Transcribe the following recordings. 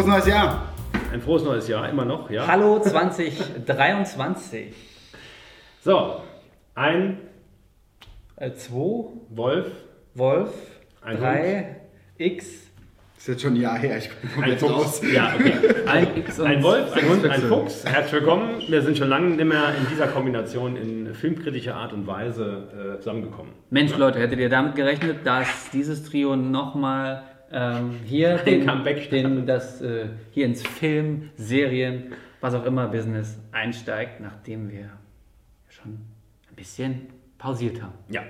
Frohes neues Jahr! Ein frohes neues Jahr, immer noch, ja. Hallo 2023. So, ein Äh, 2, Wolf, Wolf, Ein 3, X. Ist jetzt schon ein Jahr her, ich bin ein komplett Fuchs. raus. Ja, okay. Ein, X und ein Wolf, ein Hund, ein. Fuchs. Herzlich willkommen. Wir sind schon lange nicht mehr in dieser Kombination in filmkritischer Art und Weise äh, zusammengekommen. Mensch, Leute, hättet ihr damit gerechnet, dass dieses Trio nochmal ähm, hier den, Comeback den, das, äh, hier ins Film, Serien, was auch immer Business einsteigt, nachdem wir schon ein bisschen pausiert haben. Ja.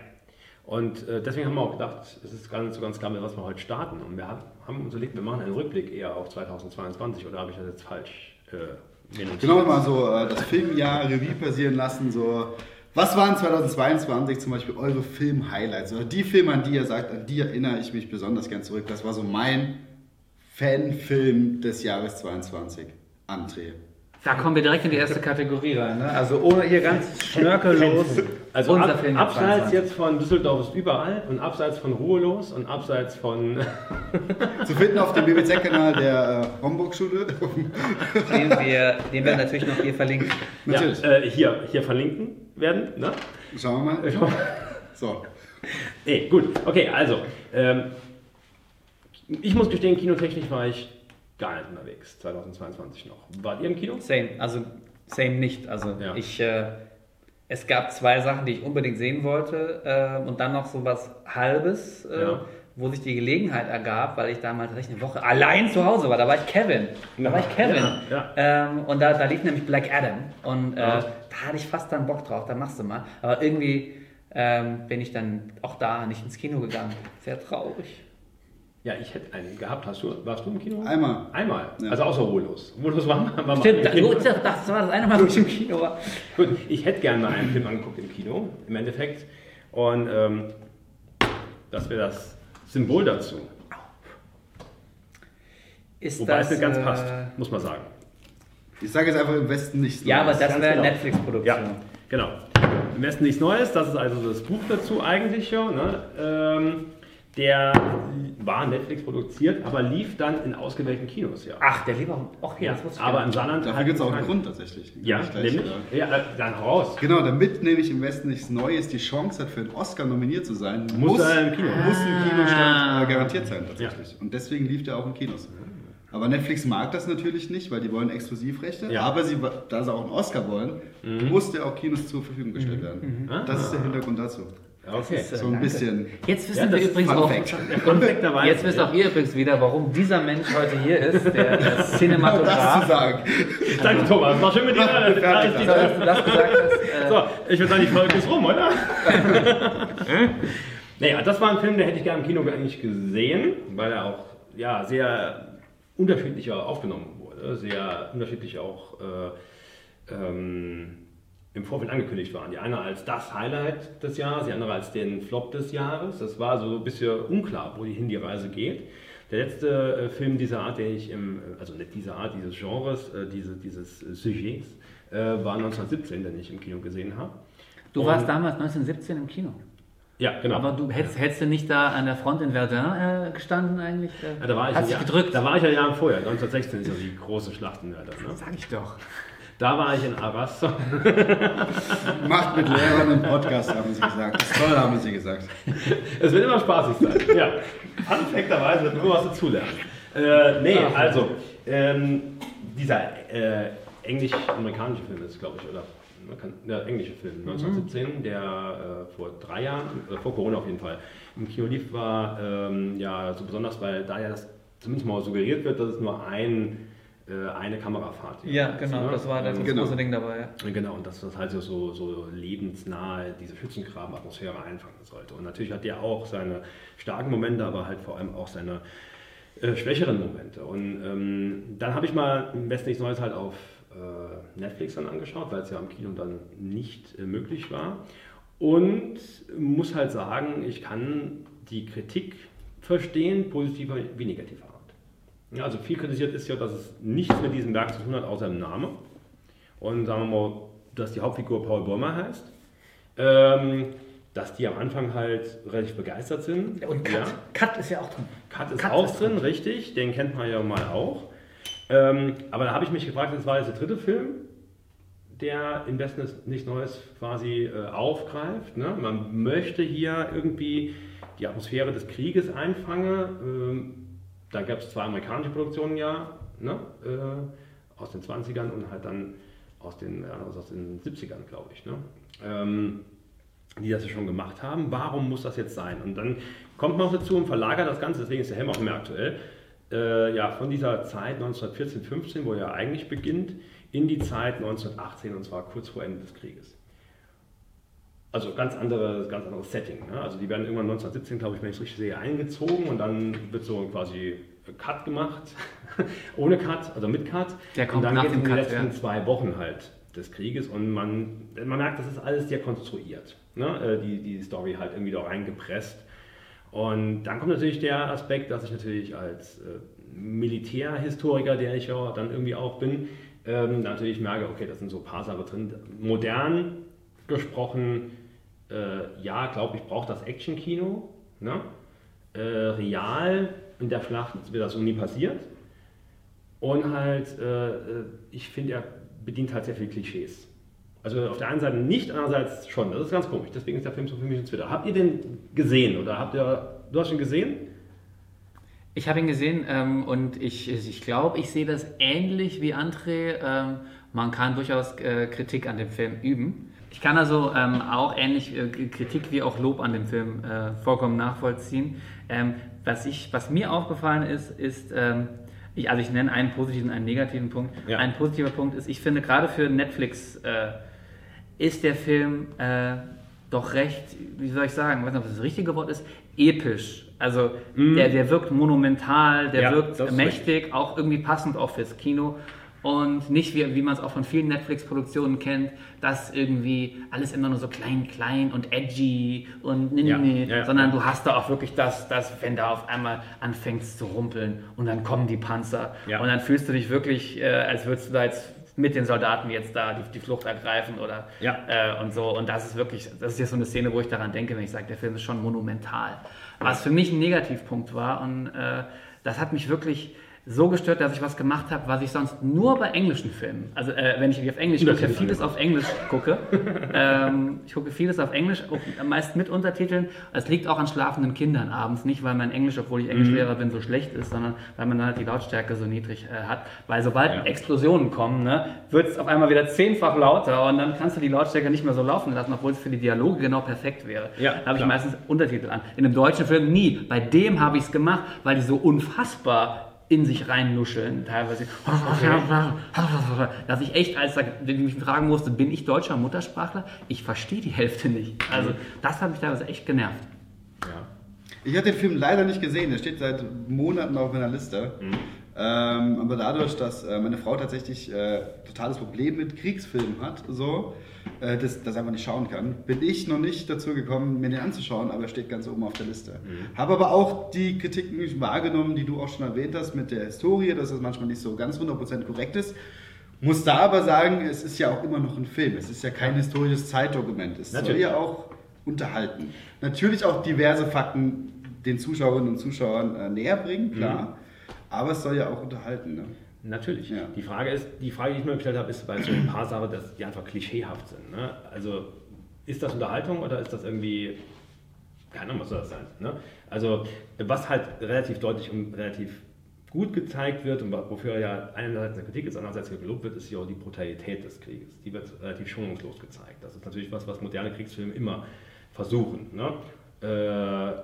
Und äh, deswegen haben wir auch gedacht, es ist gar nicht so ganz klar, mit was wir heute starten. Und wir haben, uns überlegt, wir machen einen Rückblick eher auf 2022 oder habe ich das jetzt falsch äh? Genau mal so äh, das Filmjahr Revue passieren lassen. So, was waren 2022 zum Beispiel eure Film-Highlights? Oder die Filme, an die ihr sagt, an die erinnere ich mich besonders gern zurück. Das war so mein Fanfilm des Jahres 22. André. Da kommen wir direkt in die erste Kategorie rein. Ne? Also ohne hier ganz schnörkellos. Also unser ab, Film abseits 22. jetzt von Düsseldorf ist überall und abseits von Ruhelos und abseits von Zu finden auf dem BBC-Kanal der äh, Homburg-Schule. den wir, den wir natürlich noch hier verlinken. Natürlich. Ja, äh, hier, hier verlinken werden. Ne? Schauen wir mal. So. Nee, gut. Okay, also. Ähm, ich muss gestehen, kinotechnisch war ich gar nicht unterwegs, 2022 noch. Wart ihr im Kino? Same, also same nicht. Also Ja. ich, äh, es gab zwei Sachen, die ich unbedingt sehen wollte äh, und dann noch so was Halbes, äh, Ja. wo sich die Gelegenheit ergab, weil ich damals tatsächlich eine Woche allein zu Hause war. Da war ich Kevin. Da war ich Kevin. Ja. Ähm, und da, da lief nämlich Black Adam und äh, da hatte ich fast dann Bock drauf, da machst du mal. Aber irgendwie ähm, bin ich dann auch da nicht ins Kino gegangen. Sehr traurig. Ja, ich hätte einen gehabt. Hast du, warst du im Kino? Einmal. Einmal. Ja. Also außer Ruhelos. Ruhelos war, war mal Stimmt, im Kino. das, das war das eine Mal, wo ich im Kino war. Gut, ich hätte gerne mal einen Film angeguckt im Kino, im Endeffekt. Und ähm, das wäre das Symbol dazu. Ist Wobei es nicht ganz äh, passt, muss man sagen. Ich sage jetzt einfach im Westen nichts. Ja, aber Neues. das wäre genau. Netflix-Produktion. Ja, genau. Im Westen nichts Neues, das ist also das Buch dazu eigentlich schon. Ne? Ähm, der war Netflix produziert, aber lief dann in ausgewählten Kinos, ja. Ach, der lieber. Okay, ja, das wusste ich aber im. Saarland. Dafür halt gibt es auch einen keinen. Grund tatsächlich. Ja, gleich, nämlich. Ja, äh, dann raus. Genau, damit nämlich im Westen nichts Neues die Chance hat, für einen Oscar nominiert zu sein, Muss er im Kino. muss ein Kinostand Ah. äh, garantiert sein tatsächlich. Und deswegen lief der auch in Kinos. Aber Netflix mag das natürlich nicht, weil die wollen Exklusivrechte. Ja. Mhm. Aber sie, da sie auch einen Oscar wollen, muss der auch Kinos zur Verfügung gestellt werden. Ah. Das ist der Hintergrund dazu. Okay. ist, äh, So ein danke. bisschen. Jetzt wissen Ja, wir das ist übrigens auch. Jetzt wisst auch ihr übrigens wieder, warum dieser Mensch heute hier ist, der, der Genau das zu Cinematograf. sagen. Danke, Thomas. War schön mit dir. Fertig. Da ist die- So, dass du das gesagt hast. Äh, So, ich würde sagen, die Folge ist rum, oder? naja, das war ein Film, den hätte ich gerne im Kino eigentlich gesehen, weil er auch ja, sehr unterschiedlicher aufgenommen wurde, sehr unterschiedlich auch äh, ähm, im Vorfeld angekündigt waren. Die eine als das Highlight des Jahres, die andere als den Flop des Jahres. Das war so ein bisschen unklar, wo die hin die Reise geht. Der letzte äh, Film dieser Art, den ich im, also nicht dieser Art, dieses Genres, äh, diese, dieses äh, Sujets, äh, war 1917, den ich im Kino gesehen habe. du Und- warst damals 1917 im Kino. Ja, genau. Aber du hättest, hättest du nicht da an der Front in Verdun äh, gestanden eigentlich? Äh, ja, da war ich Hast Jahr, gedrückt. Da war ich ja Jahre vorher. 1916 ist ja die große Schlacht in Verdun. Ne? Sag ich doch. Da war ich in Arras. Macht mit Lehrern einen Podcast, haben sie gesagt. Das ist toll, haben sie gesagt. Es wird immer spaßig sein. Ja. Perfekterweise wird immer was dazulernen. Äh, nee, also, ähm, dieser äh, englisch-amerikanische Film ist, glaube ich, oder? Man kann, der englische Film, 1917, der äh, vor drei Jahren, äh, vor Corona auf jeden Fall, im Kino lief, war ähm, ja so besonders, weil da ja das zumindest mal suggeriert wird, dass es nur ein, eine Kamerafahrt. Ja, genau, Ne? das war das Ähm, Genau. große Ding dabei. Ja. Genau, und dass das halt so, so, lebensnahe diese Schützengraben-Atmosphäre einfangen sollte. Und natürlich hat der auch seine starken Momente, aber halt vor allem auch seine äh, schwächeren Momente. Und ähm, dann habe ich mal im Westen nichts Neues halt auf äh, Netflix dann angeschaut, weil es ja am Kino dann nicht äh, möglich war. Und muss halt sagen, ich kann die Kritik verstehen, positiver wie negativer. Ja, also viel kritisiert ist ja, dass es nichts mit diesem Werk zu tun hat, außer dem Namen. Und sagen wir mal, dass die Hauptfigur Paul Bäumer heißt. Ähm, dass die am Anfang halt relativ begeistert sind. Und Cut. Ja. Cut ist ja auch drin. Cut ist Cut auch ist drin, richtig. Den kennt man ja mal auch. Ähm, aber da habe ich mich gefragt, das war jetzt der dritte Film, der im Westen nichts Neues quasi äh, aufgreift. Ne? Man möchte hier irgendwie die Atmosphäre des Krieges einfangen. Ähm, da gab es zwei amerikanische Produktionen ja, ne? äh, aus den 20ern und halt dann aus den, äh, aus den 70ern, glaube ich. Ne? Ähm, die das ja schon gemacht haben. Warum muss das jetzt sein? Und dann kommt man auch dazu und verlagert das Ganze, deswegen ist der Helm auch mehr aktuell, äh, ja, von dieser Zeit 1914, 15, wo er eigentlich beginnt, in die Zeit 1918 und zwar kurz vor Ende des Krieges. Also ganz, andere, ganz anderes Setting. Ne? Also die werden irgendwann 1917, glaube ich, wenn ich es richtig sehe, eingezogen und dann wird so quasi Cut gemacht, ohne Cut, also mit Cut. Der kommt und dann geht es in Cut, letzten ja. zwei Wochen halt des Krieges und man, man merkt, das ist alles sehr konstruiert. Ne? Äh, Die, die Story halt irgendwie da reingepresst. Und dann kommt natürlich der Aspekt, dass ich natürlich als äh, Militärhistoriker, der ich ja dann irgendwie auch bin, ähm, natürlich merke, okay, das sind so ein paar Sachen drin. Modern gesprochen, äh, ja, glaube ich, braucht das Actionkino. Ne? Äh, real in der Schlacht wird das nie passiert. Und halt, äh, äh, ich finde, er bedient halt sehr viele Klischees. Also auf der einen Seite nicht, andererseits schon. Das ist ganz komisch. Deswegen ist der Film so für mich ein Twitter. Habt ihr den gesehen oder habt ihr, du hast ihn gesehen? Ich habe ihn gesehen ähm, und ich, ich glaube, ich sehe das ähnlich wie André. Ähm, man kann durchaus äh, Kritik an dem Film üben. Ich kann also ähm, auch ähnlich äh, Kritik wie auch Lob an dem Film äh, vollkommen nachvollziehen. Ähm, was, ich, was mir aufgefallen ist, ist, ähm, ich, also ich nenne einen positiven, einen negativen Punkt. Ja. Ein positiver Punkt ist, ich finde gerade für Netflix äh, ist der Film äh, doch recht, wie soll ich sagen, ich weiß nicht, ob das das richtige Wort ist, episch. Also der, der wirkt monumental, der Ja, wirkt mächtig, auch irgendwie passend auch fürs Kino. Und nicht wie, wie man es auch von vielen Netflix-Produktionen kennt, dass irgendwie alles immer nur so klein, klein und edgy und nee, Ja, nee, ja, ja. sondern du hast da auch wirklich das, das, wenn da auf einmal anfängt zu rumpeln und dann kommen die Panzer Ja. und dann fühlst du dich wirklich, äh, als würdest du da jetzt mit den Soldaten jetzt da die, die Flucht ergreifen oder Ja. äh, und so. Und das ist wirklich, das ist jetzt so eine Szene, wo ich daran denke, wenn ich sage, der Film ist schon monumental. Was für mich ein Negativpunkt war und äh, das hat mich wirklich so gestört, dass ich was gemacht habe, was ich sonst nur bei englischen Filmen, also äh, wenn ich auf Englisch gucke, Untertitel vieles auf Englisch gucke. ähm, ich gucke vieles auf Englisch, meist mit Untertiteln. Es liegt auch an schlafenden Kindern abends, nicht weil mein Englisch, obwohl ich Englischlehrer bin, so schlecht ist, sondern weil man halt die Lautstärke so niedrig äh, hat. Weil sobald Ja. Explosionen kommen, ne, wird es auf einmal wieder zehnfach lauter und dann kannst du die Lautstärke nicht mehr so laufen lassen, obwohl es für die Dialoge genau perfekt wäre. Ja, da habe ich meistens Untertitel an. In einem deutschen Film nie. Bei dem habe ich es gemacht, weil die so unfassbar in sich reinnuscheln, teilweise. Dass ich echt, als ich mich fragen musste, bin ich deutscher Muttersprachler? Ich verstehe die Hälfte nicht. Also das hat mich teilweise echt genervt. Ja. Ich habe den Film leider nicht gesehen, der steht seit Monaten auf meiner Liste. Ähm, aber dadurch, dass äh, meine Frau tatsächlich äh, totales Problem mit Kriegsfilmen hat, so, äh, das, das einfach nicht schauen kann, bin ich noch nicht dazu gekommen, mir den anzuschauen, aber er steht ganz oben auf der Liste. Habe aber auch die Kritiken wahrgenommen, die du auch schon erwähnt hast, mit der Historie, dass es manchmal nicht so ganz 100% korrekt ist. Muss da aber sagen, es ist ja auch immer noch ein Film. Es ist ja kein historisches Zeitdokument. Es soll Natürlich. ja auch unterhalten. Natürlich auch diverse Fakten den Zuschauerinnen und Zuschauern äh, näher bringen, klar. Aber es soll ja auch unterhalten. Ne? Natürlich. Ja. Die Frage ist, die Frage, die ich mir gestellt habe, ist bei so ein paar Sachen, dass die einfach klischeehaft sind. Ne? Also ist das Unterhaltung oder ist das irgendwie, keine Ahnung, was soll das sein? Ne? Also was halt relativ deutlich und relativ gut gezeigt wird und wofür ja einerseits eine Kritik ist, andererseits gelobt wird, ist ja auch die Brutalität des Krieges. Die wird relativ schonungslos gezeigt. Das ist natürlich was, was moderne Kriegsfilme immer versuchen. Ne? Äh,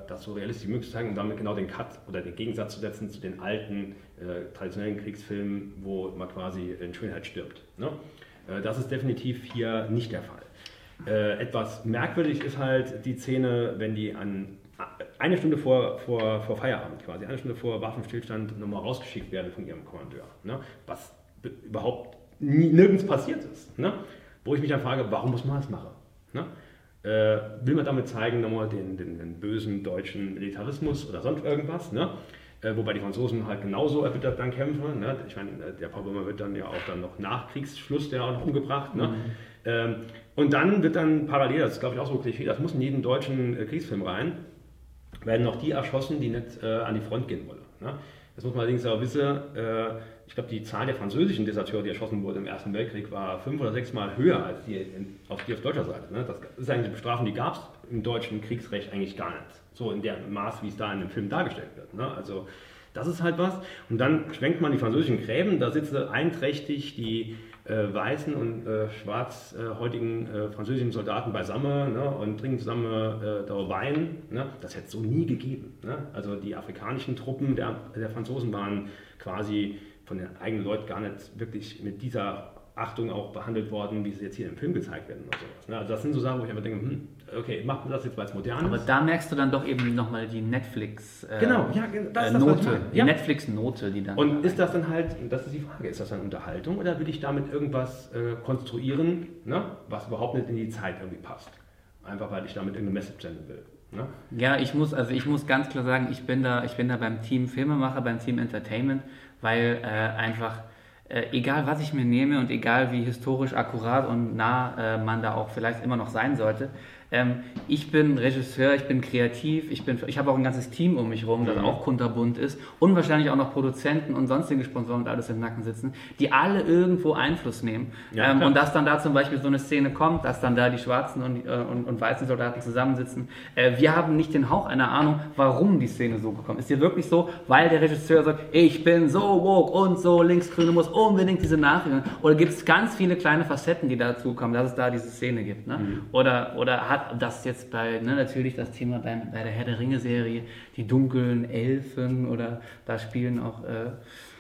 das so realistisch wie möglich zu zeigen und damit genau den Cut oder den Gegensatz zu setzen zu den alten äh, traditionellen Kriegsfilmen, wo man quasi in Schönheit stirbt. Ne? Äh, das ist definitiv hier nicht der Fall. Äh, etwas merkwürdig ist halt die Szene, wenn die an eine Stunde vor, vor, vor Feierabend quasi, eine Stunde vor Waffenstillstand nochmal rausgeschickt werden von ihrem Kommandeur. Ne? Was be- überhaupt nirgends passiert ist. Ne? Wo ich mich dann frage, warum muss man das machen? Äh, will man damit zeigen, nochmal den, den, den bösen deutschen Militarismus oder sonst irgendwas? Ne? Äh, wobei die Franzosen halt genauso erbittert dann kämpfen. Ne? Ich meine, äh, der Böhmer wird dann ja auch dann noch nach Kriegsschluss der auch noch umgebracht. Ne? Ähm, und dann wird dann parallel, das ist glaube ich auch so ein Klischee, das muss in jeden deutschen äh, Kriegsfilm rein, werden noch die erschossen, die nicht äh, an die Front gehen wollen. Ne? Das muss man allerdings auch wissen. Äh, ich glaube, die Zahl der französischen Deserteure, die erschossen wurden im Ersten Weltkrieg, war fünf oder sechs Mal höher als die, in, auf, die auf deutscher Seite. Ne? Das ist eigentlich eine Bestrafung, die gab es im deutschen Kriegsrecht eigentlich gar nicht. So in dem Maß, wie es da in dem Film dargestellt wird. Ne? Also das ist halt was. Und dann schwenkt man die französischen Gräben, da sitzen einträchtig die äh, weißen und äh, schwarzhäutigen äh, französischen Soldaten beisammen ne, und trinken zusammen äh, da Wein. Ne? Das hätte es so nie gegeben. Ne? Also die afrikanischen Truppen der, der Franzosen waren quasi von den eigenen Leuten gar nicht wirklich mit dieser Achtung auch behandelt worden, wie sie jetzt hier im Film gezeigt werden oder sowas. Ne? Also das sind so Sachen, wo ich einfach denke, hm, okay, macht man das jetzt, weil es modern Aber ist. Aber da merkst du dann doch eben nochmal die Netflix äh, genau, ja, das, äh, Note, die ja. Netflix-Note, die dann. Und ist das dann halt, das ist die Frage, ist das dann Unterhaltung oder will ich damit irgendwas äh, konstruieren, ne, was überhaupt nicht in die Zeit irgendwie passt? Einfach weil ich damit irgendeine Message senden will. Ne? Ja, ich muss, also ich muss ganz klar sagen, ich bin da, ich bin da beim Team Filmemacher, beim Team Entertainment, weil äh, einfach äh, egal was ich mir nehme und egal wie historisch akkurat und nah äh, man da auch vielleicht immer noch sein sollte, ähm, ich bin Regisseur, ich bin kreativ, ich, bin, ich habe auch ein ganzes Team um mich herum, das mhm. auch kunterbunt ist und wahrscheinlich auch noch Produzenten und sonstige Sponsoren und alles im Nacken sitzen, die alle irgendwo Einfluss nehmen. Ja, ähm, und dass dann da zum Beispiel so eine Szene kommt, dass dann da die schwarzen und, äh, und, und weißen Soldaten zusammensitzen. Äh, wir haben nicht den Hauch einer Ahnung, warum die Szene so gekommen ist. Ist hier wirklich so, weil der Regisseur sagt, ich bin so woke und so linksgrüne muss unbedingt diese Nachrichten. Oder gibt es ganz viele kleine Facetten, die dazu kommen, dass es da diese Szene gibt. Ne? Mhm. Oder, oder hat das jetzt bei, ne, natürlich das Thema bei, bei der Herr der Ringe-Serie, die dunklen Elfen oder da spielen auch äh,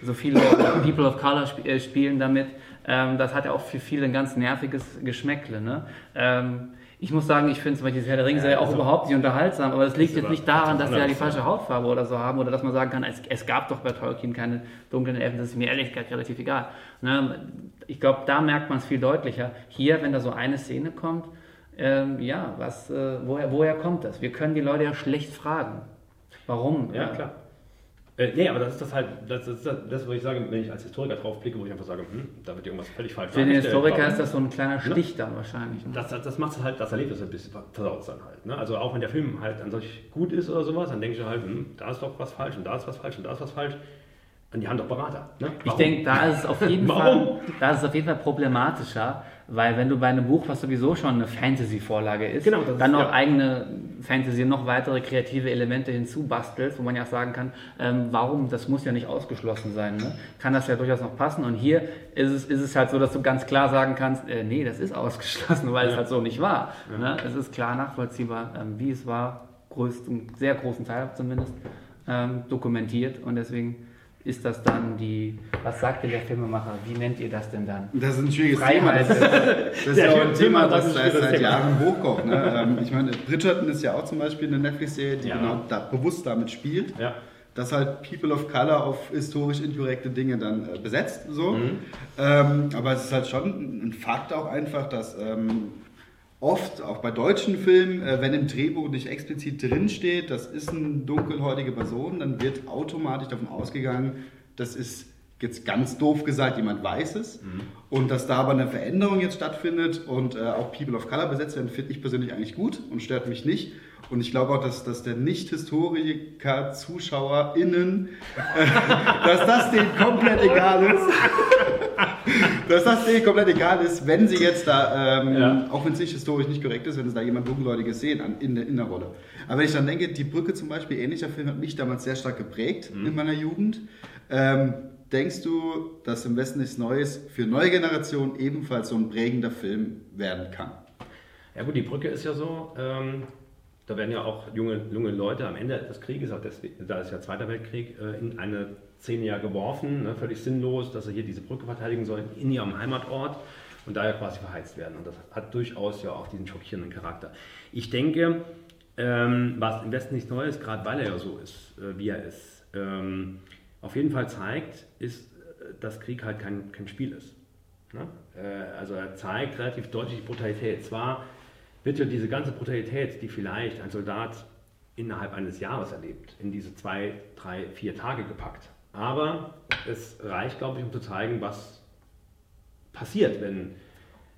so viele People of Color sp äh, spielen damit. Ähm, das hat ja auch für viele ein ganz nerviges Geschmäckle. Ne? Ähm, ich muss sagen, ich finde zum Beispiel die Herr der Ringe-Serie ja, also, auch überhaupt nicht unterhaltsam, aber das liegt jetzt nicht daran, dass sie ja die falsche Hautfarbe oder so haben oder dass man sagen kann, es, es gab doch bei Tolkien keine dunklen Elfen, das ist mir ehrlich gesagt relativ egal. Ne? Ich glaube, da merkt man es viel deutlicher. Hier, wenn da so eine Szene kommt, ähm, ja, was, äh, woher, woher kommt das? Wir können die Leute ja schlecht fragen. Warum? Ja, klar. Äh, nee, aber das ist das halt, das ist das, das, was ich sage, wenn ich als Historiker drauf blicke, wo ich einfach sage, hm, da wird irgendwas völlig falsch Für den Historiker ist das so ein kleiner Stich ne? dann wahrscheinlich. Ne? Das, das, das macht halt, das Erlebnis ein bisschen versaut dann halt. Ne? Also auch wenn der Film halt an solch gut ist oder sowas, dann denke ich halt, hm, da ist doch was falsch und da ist was falsch und da ist was falsch. Und die haben doch Berater. Ne? Ich denke, da ist es auf jeden Fall, da ist es auf jeden Fall problematischer, weil wenn du bei einem Buch, was sowieso schon eine Fantasy-Vorlage ist, genau, dann noch ja. eigene Fantasy, noch weitere kreative Elemente hinzubastelst, wo man ja auch sagen kann, ähm, warum, das muss ja nicht ausgeschlossen sein. Ne? Kann das ja durchaus noch passen. Und hier ist es, ist es halt so, dass du ganz klar sagen kannst, äh, nee, das ist ausgeschlossen, weil ja. es halt so nicht war. Ja. Ne? Es ist klar nachvollziehbar, ähm, wie es war, größten, sehr großen Teil zumindest, ähm, dokumentiert. Und deswegen ist das dann die, was sagt denn der Filmemacher, wie nennt ihr das denn dann? Das ist ein schwieriges. Thema. Das, das ist ja auch ein Thema, das, das seit Jahren hochkocht. Ne? Ähm, ich meine, Bridgerton ist ja auch zum Beispiel eine Netflix-Serie, die ja. genau da, bewusst damit spielt. Ja. Dass halt People of Color auf historisch inkorrekte Dinge dann äh, besetzt. So. Mhm. Ähm, aber es ist halt schon ein Fakt auch einfach, dass ähm, oft, auch bei deutschen Filmen, äh, wenn im Drehbuch nicht explizit drinsteht, das ist eine dunkelhäutige Person, dann wird automatisch davon ausgegangen, das ist jetzt ganz doof gesagt, jemand weiß es. Mhm. Und dass da aber eine Veränderung jetzt stattfindet und äh, auch People of Color besetzt werden, finde ich persönlich eigentlich gut und stört mich nicht. Und ich glaube auch, dass, dass der Nicht-Historiker, ZuschauerInnen, äh, dass das denen komplett egal ist. dass das denen komplett egal ist, wenn sie jetzt da, ähm, ja. auch wenn es nicht historisch nicht korrekt ist, wenn sie da jemand Dunkelhäutiges sehen an, in, der, in der Rolle. Aber wenn ich dann denke, die Brücke zum Beispiel, ähnlicher Film, hat mich damals sehr stark geprägt mhm. in meiner Jugend. Ähm, denkst du, dass im Westen nichts Neues für neue Generationen ebenfalls so ein prägender Film werden kann? Ja gut, die Brücke ist ja so, ähm, da werden ja auch junge, junge Leute am Ende des Krieges, auch des, da ist ja Zweiter Weltkrieg, äh, in eine Szene ja geworfen, ne, völlig sinnlos, dass sie hier diese Brücke verteidigen sollen in ihrem Heimatort und daher quasi verheizt werden. Und das hat durchaus ja auch diesen schockierenden Charakter. Ich denke, ähm, was im Westen nichts Neues, gerade weil er ja so ist, äh, wie er ist, ähm, auf jeden Fall zeigt, ist, äh, dass Krieg halt kein, kein Spiel ist. Ne? Äh, also er zeigt relativ deutlich die Brutalität. Zwar wird ja diese ganze Brutalität, die vielleicht ein Soldat innerhalb eines Jahres erlebt, in diese zwei, drei, vier Tage gepackt. Aber es reicht, glaube ich, um zu zeigen, was passiert, wenn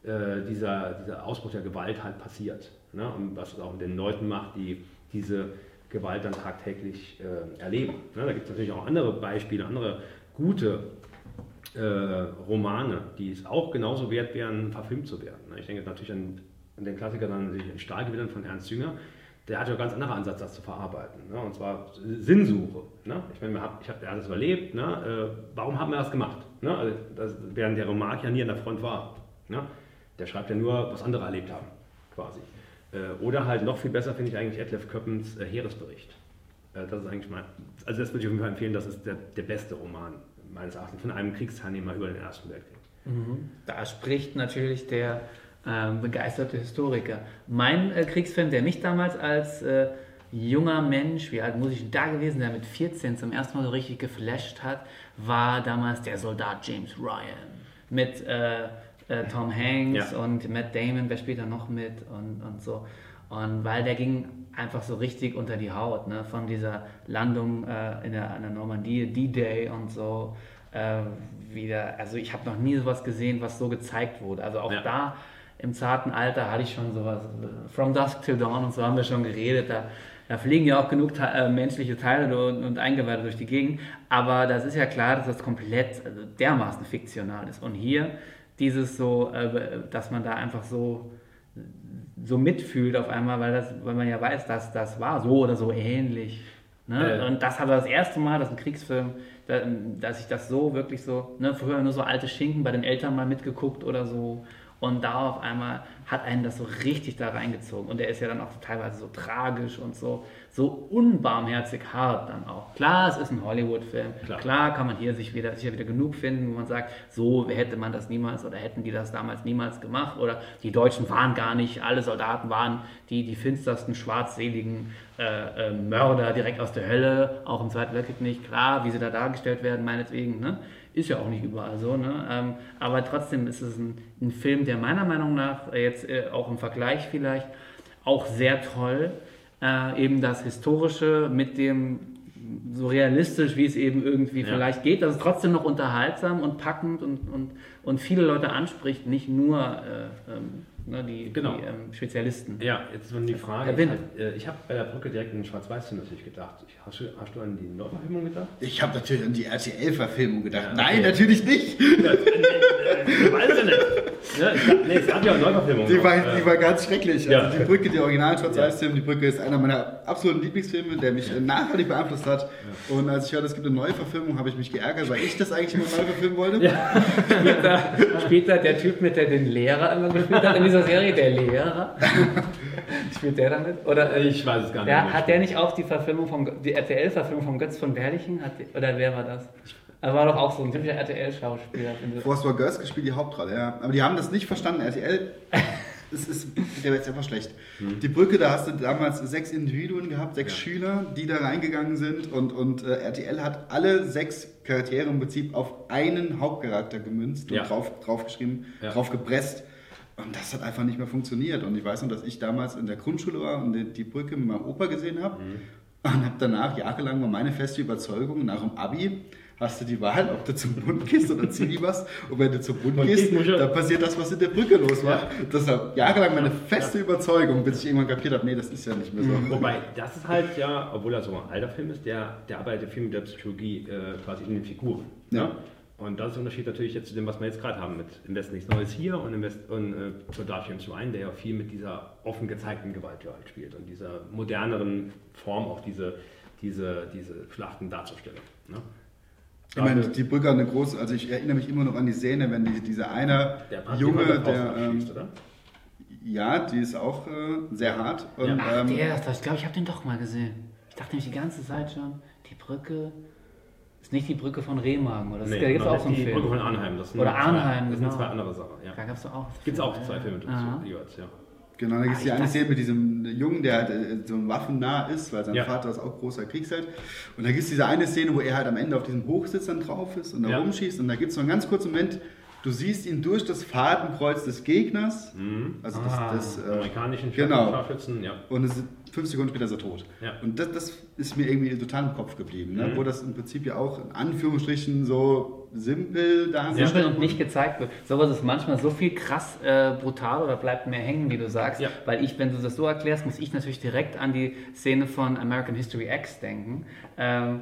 äh, dieser, dieser Ausbruch der Gewalt halt passiert. Ne? Und was es auch mit den Leuten macht, die diese Gewalt dann tagtäglich äh, erleben. Ne? Da gibt es natürlich auch andere Beispiele, andere gute äh, Romane, die es auch genauso wert wären, verfilmt zu werden. Ne? Ich denke natürlich an, an den Klassiker dann in Stahlgewittern von Ernst Jünger. Der hat ja einen ganz anderen Ansatz, das zu verarbeiten. Ne? Und zwar Sinnsuche. Ne? Ich meine, ich hab, er hat es überlebt. Ne? Äh, warum haben wir das gemacht? Ne? Also, das, während der Roman ja nie an der Front war. Ne? Der schreibt ja nur, was andere erlebt haben, quasi. Äh, oder halt noch viel besser finde ich eigentlich Edlef Köppens äh, Heeresbericht. Äh, das ist eigentlich mein, also das würde ich auf jeden Fall empfehlen, das ist der, der beste Roman meines Erachtens von einem Kriegsteilnehmer über den Ersten Weltkrieg. Mhm. Da spricht natürlich der äh, begeisterte Historiker. Mein äh, Kriegsfilm, der mich damals als äh, junger Mensch, wie alt muss ich da gewesen sein, mit 14 zum ersten Mal so richtig geflasht hat, war damals der Soldat James Ryan mit äh, äh, Tom Hanks ja. und Matt Damon, wer da noch mit und, und so. Und weil der ging einfach so richtig unter die Haut, ne? von dieser Landung äh, in, der, in der Normandie, D-Day und so. Äh, wieder, also ich habe noch nie sowas gesehen, was so gezeigt wurde. Also auch ja. da im zarten Alter hatte ich schon sowas, From Dusk Till Dawn und so haben wir schon geredet. Da, da fliegen ja auch genug äh, menschliche Teile und, und Eingeweide durch die Gegend. Aber das ist ja klar, dass das komplett also dermaßen fiktional ist. Und hier dieses so, äh, dass man da einfach so, so mitfühlt auf einmal, weil, das, weil man ja weiß, dass das war so oder so ähnlich. Ne? Äh. Und das war das erste Mal, dass ein Kriegsfilm, dass ich das so wirklich so, ne, früher nur so alte Schinken bei den Eltern mal mitgeguckt oder so. Und da auf einmal hat einen das so richtig da reingezogen. Und er ist ja dann auch teilweise so tragisch und so, so unbarmherzig hart dann auch. Klar, es ist ein Hollywood-Film. Klar. Klar. kann man hier sich wieder, sicher wieder genug finden, wo man sagt, so hätte man das niemals oder hätten die das damals niemals gemacht. Oder die Deutschen waren gar nicht, alle Soldaten waren die, die finstersten, schwarzseligen äh, äh, Mörder direkt aus der Hölle, auch im Zweiten Weltkrieg nicht. Klar, wie sie da dargestellt werden, meinetwegen. Ne? Ist ja auch nicht überall so, ne? Ähm, aber trotzdem ist es ein, ein, Film, der meiner Meinung nach äh, jetzt äh, auch im Vergleich vielleicht auch sehr toll äh, eben das Historische mit dem so realistisch, wie es eben irgendwie ja. vielleicht geht, dass es trotzdem noch unterhaltsam und packend und, und, und viele Leute anspricht, nicht nur äh, ähm, ne, die, genau. die ähm, Spezialisten. Ja, jetzt ist die Frage. Ich, halt, äh, ich habe bei der Brücke direkt in Schwarz-Weiß natürlich gedacht. Hast du, hast du an die Neuverfilmung gedacht? Ich habe natürlich an die RTL-Verfilmung gedacht. Ja, okay. Nein, natürlich nicht. Ja, äh, weiß ich nicht. Ja, nee, es gab ja auch Neuverfilmung. Die war, die war ganz schrecklich. Ja. Also die Brücke, die original Schwarz-Weiß-Film, die Brücke ist einer meiner absoluten Lieblingsfilme, der mich nachhaltig beeinflusst hat. Und als ich hörte, es gibt eine Neuverfilmung, habe ich mich geärgert, weil ich das eigentlich immer neu verfilmen wollte. Ja. später, später der Typ, mit der den Lehrer immer gespielt hat in dieser Serie, der Lehrer. Spielt der damit? Oder, ich weiß es gar nicht. Ja, hat der nicht auch die Verfilmung vom, die RTL-Verfilmung von Götz von Berlichen? Hat, oder wer war das? Er war doch auch so ein typischer RTL-Schauspieler. War Götz gespielt die Hauptrolle, ja. Aber die haben das nicht verstanden. RTL es ist, der wird jetzt einfach schlecht. Hm. Die Brücke, da hast du damals sechs Individuen gehabt, sechs ja. Schüler, die da reingegangen sind und, und äh, RTL hat alle sechs Charaktere im Prinzip auf einen Hauptcharakter gemünzt ja. und drauf, draufgeschrieben, ja. drauf gepresst. Und das hat einfach nicht mehr funktioniert. Und ich weiß noch, dass ich damals in der Grundschule war und die, die Brücke mit meinem Opa gesehen habe. Mhm. Und habe danach jahrelang war meine feste Überzeugung nach dem Abi, hast du die Wahl, ob du zum Bund gehst oder Zili was. Und wenn du zum Bund gehst, dann passiert das, was in der Brücke los war. Ja. Das war jahrelang meine feste Überzeugung, bis ich irgendwann kapiert habe, nee, das ist ja nicht mehr so. Mhm. Wobei, das ist halt ja, obwohl er so ein alter Film ist, der, der arbeitet viel mit der Psychologie äh, quasi in den Figuren. Ja. ja. Und das ist der Unterschied natürlich jetzt zu dem, was wir jetzt gerade haben mit Im Westen nichts Neues hier und, im West, und äh, Soldat James Ryan, der ja viel mit dieser offen gezeigten Gewalt halt spielt und dieser moderneren Form auch diese, diese, diese Schlachten darzustellen. Ne? Ich meine, die Brücke hat eine große, also ich erinnere mich immer noch an die Szene, wenn die, dieser eine der Junge, der. Ähm, ja, die ist auch äh, sehr hart. Und, ja. Ach, ähm, der ist das. Ich glaube, ich habe den doch mal gesehen. Ich dachte nämlich die ganze Zeit schon, die Brücke ist nicht die Brücke von Remagen, oder? Nee, da gibt es auch so einen die Film. Brücke von Arnheim. Das oder Arnheim, Das sind zwei andere Sachen, ja. Da gab es auch. Gibt es auch zwei Filme dazu, jeweils, ja. Genau, da gibt es ah, die eine Szene mit diesem Jungen, der halt äh, so waffennah ist, weil sein ja. Vater ist auch großer Kriegsheld. Und da gibt es diese eine Szene, wo er halt am Ende auf diesem Hochsitz dann drauf ist und da ja. rumschießt. Und da gibt es so einen ganz kurzen Moment, Du siehst ihn durch das Fadenkreuz des Gegners. Mhm. Also das, Ah, das äh, amerikanischen genau. Scharfschützen, ja. Und es ist fünf Sekunden später ist er tot. Ja. Und das, das ist mir irgendwie total im Kopf geblieben. Ne? Mhm. Wo das im Prinzip ja auch in Anführungsstrichen so simpel dargestellt Simpel und nicht gezeigt wird. Sowas ist manchmal so viel krass äh, brutal oder bleibt mehr hängen, wie du sagst. Ja. Weil ich, wenn du das so erklärst, muss ich natürlich direkt an die Szene von American History X denken. Ähm,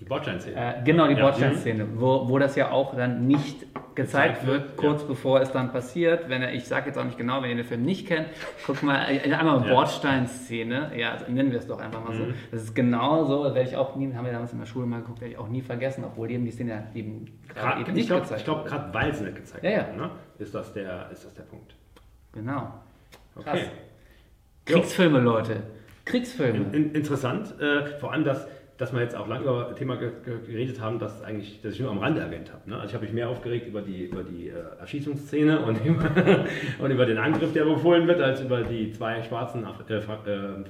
Die Bordsteinszene. äh, genau, die Ja. Bordsteinszene, wo, wo das ja auch dann nicht gezeigt wird, kurz bevor es dann passiert. Wenn er, ich sage jetzt auch nicht genau, wenn ihr den Film nicht kennt, guck mal, äh, einmal Ja. Bordsteinszene, ja, also nennen wir es doch einfach mal so. Mhm. Das ist genau so, das werde ich auch nie, haben wir damals in der Schule mal geguckt, werde ich auch nie vergessen, obwohl die eben die Szene ja eben gerade eben ich nicht glaube, gezeigt glaub, wurde. gerade weil sie nicht gezeigt Ja, ja. wird, ne? ist, das der, ist das der Punkt. Genau. Okay. Krass. Kriegsfilme, Leute. Kriegsfilme. In, in, interessant, äh, vor allem, dass, dass wir jetzt auch lange über ein Thema ge ge geredet haben, das eigentlich, das ich nur am Rande erwähnt habe. Ne? Also ich habe mich mehr aufgeregt über die, über die äh, Erschießungsszene und über, und über den Angriff, der befohlen wird, als über die zwei schwarzen Af äh, äh,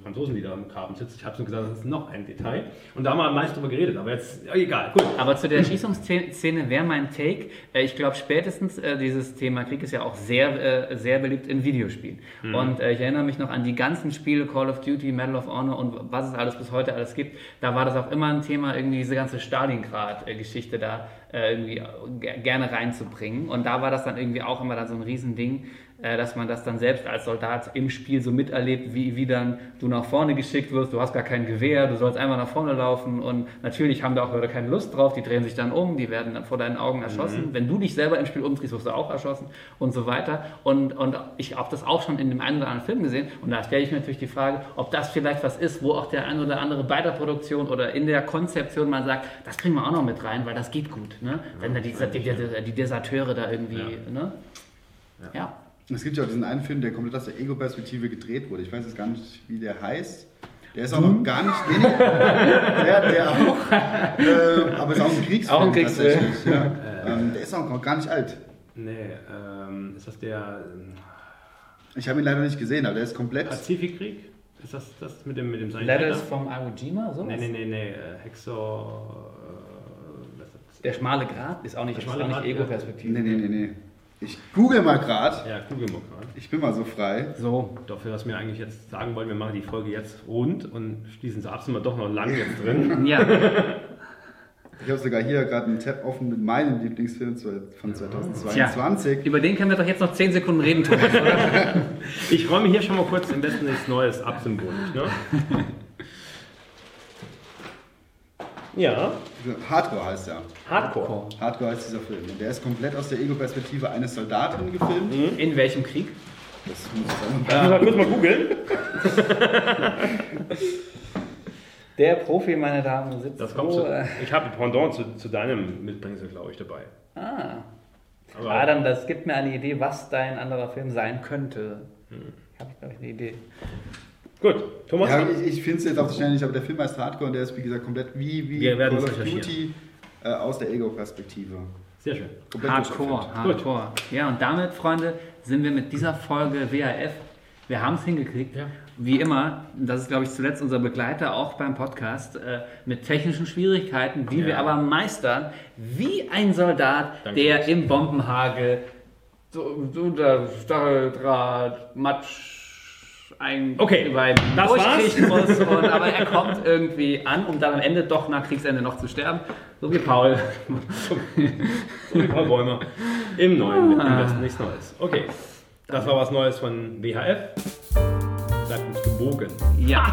Franzosen, die da im Graben sitzen. Ich habe nur gesagt, das ist noch ein Detail. Und da haben wir am meisten drüber geredet, aber jetzt, ja, egal, gut. Aber zu der Erschießungsszene wäre mein Take. Äh, Ich glaube, spätestens äh, dieses Thema Krieg ist ja auch sehr, äh, sehr beliebt in Videospielen. Und äh, ich erinnere mich noch an die ganzen Spiele, Call of Duty, Medal of Honor und was es alles bis heute alles gibt. Da war das auch immer ein Thema, irgendwie diese ganze Stalingrad-Geschichte da äh, irgendwie ge- gerne reinzubringen. Und da war das dann irgendwie auch immer dann so ein Riesending, äh, dass man das dann selbst als Soldat im Spiel so miterlebt, wie, wie dann du nach vorne geschickt wirst, du hast gar kein Gewehr, du sollst einfach nach vorne laufen und natürlich haben da auch Leute keine Lust drauf, die drehen sich dann um, die werden dann vor deinen Augen erschossen. Wenn du dich selber im Spiel umdrehst, wirst du auch erschossen und so weiter. Und, und ich habe das auch schon in dem einen oder anderen Film gesehen und da stelle ich mir natürlich die Frage, ob das vielleicht was ist, wo auch der ein oder andere bei der Produktion oder in der Konzeption mal sagt, das bringen wir auch noch mit rein, weil das geht gut. Ne? Wenn da die, die, die, die Deserteure da irgendwie, Ja. ne? ja. Es gibt ja auch diesen einen Film, der komplett aus der Ego-Perspektive gedreht wurde. Ich weiß jetzt gar nicht, wie der heißt. Der ist auch noch gar nicht. Nee, der, der auch. Äh, aber ist auch ein Kriegsfilm. Auch ein Kriegsfilm. tatsächlich, Ja. Ähm, der ist auch noch gar nicht alt. Nee, ähm, ist das der ähm, Ich habe ihn leider nicht gesehen, aber der ist komplett. Pazifikkrieg? Ist das das mit dem, mit dem Letters from Iwo Jima, so? Nee, nee, nee, nee, äh, Hexo. Äh? Der schmale Grat ist auch nicht, Der ist schmale auch nicht. Ego-Perspektive. Nee, nee, nee, nee. Ich google mal gerade. Ja, google mal gerade. Ich bin mal so frei. So. Dafür, was wir eigentlich jetzt sagen wollen, wir machen die Folge jetzt rund und schließen sie ab, sind wir doch noch lang jetzt drin. Ja, Ich habe sogar hier gerade einen Tab offen mit meinem Lieblingsfilm von 2022. über den können wir doch jetzt noch 10 Sekunden reden, Thomas, oder? Ich räume hier schon mal kurz im besten nichts Neues ab, symbolisch. Ne? Ja, Hardcore heißt er. Hardcore. Hardcore heißt dieser Film. Und der ist komplett aus der Ego-Perspektive eines Soldaten gefilmt. In welchem Krieg? Das muss ich sagen. Ich muss mal kurz mal googeln. Der Profi, meine Damen, sitzt Das kommt so, zu, äh, ich habe Pendant zu, zu deinem Mitbringsel, glaube ich, dabei. Ah. Aber Adam, das gibt mir eine Idee, was dein anderer Film sein könnte. Habe ich, glaube ich, eine Idee. Gut, Thomas. Ja, ich, ich finde es jetzt auf die Schnelle nicht, aber der Film heißt Hardcore und der ist, wie gesagt, komplett wie, wie Wir Call of. Duty äh, aus der Ego-Perspektive. Sehr schön. Komplett Hardcore. Hardcore. Ja, und damit, Freunde, sind wir mit dieser Folge WAF. Wir haben es hingekriegt. Ja. Wie immer, das ist, glaube ich, zuletzt unser Begleiter auch beim Podcast, äh, mit technischen Schwierigkeiten, die Ja. wir aber meistern, wie ein Soldat, Danke. der im Bombenhagel so, so der Stacheldraht, Matsch, ein Okay, Bein das durchkriechen muss. Und, aber er kommt irgendwie an, um dann am Ende doch nach Kriegsende noch zu sterben. So wie Paul. So wie Paul Bäumer. Im neuen, mit dem besten nichts Neues. Okay, das war was Neues von WHF. Bleibt uns gewogen. Ja.